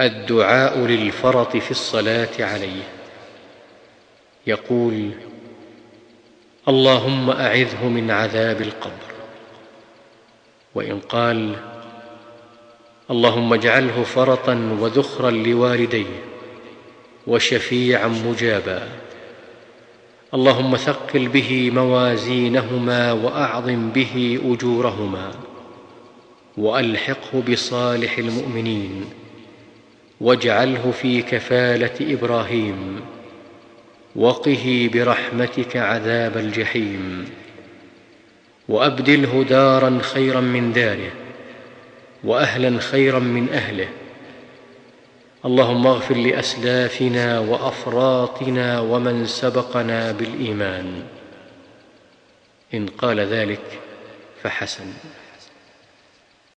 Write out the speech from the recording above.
الدعاء للفرط في الصلاة عليه. يقول اللهم أعذه من عذاب القبر. وإن قال اللهم اجعله فرطا وذخرا لوالديه وشفيعا مجابا. اللهم ثقل به موازينهما وأعظم به أجورهما. وألحقه بصالح المؤمنين. واجعله في كفالة إبراهيم وقه برحمتك عذاب الجحيم وأبدله دارا خيرا من داره وأهلا خيرا من أهله. اللهم اغفر لأسلافنا وأفراطنا ومن سبقنا بالإيمان. إن قال ذلك فحسن.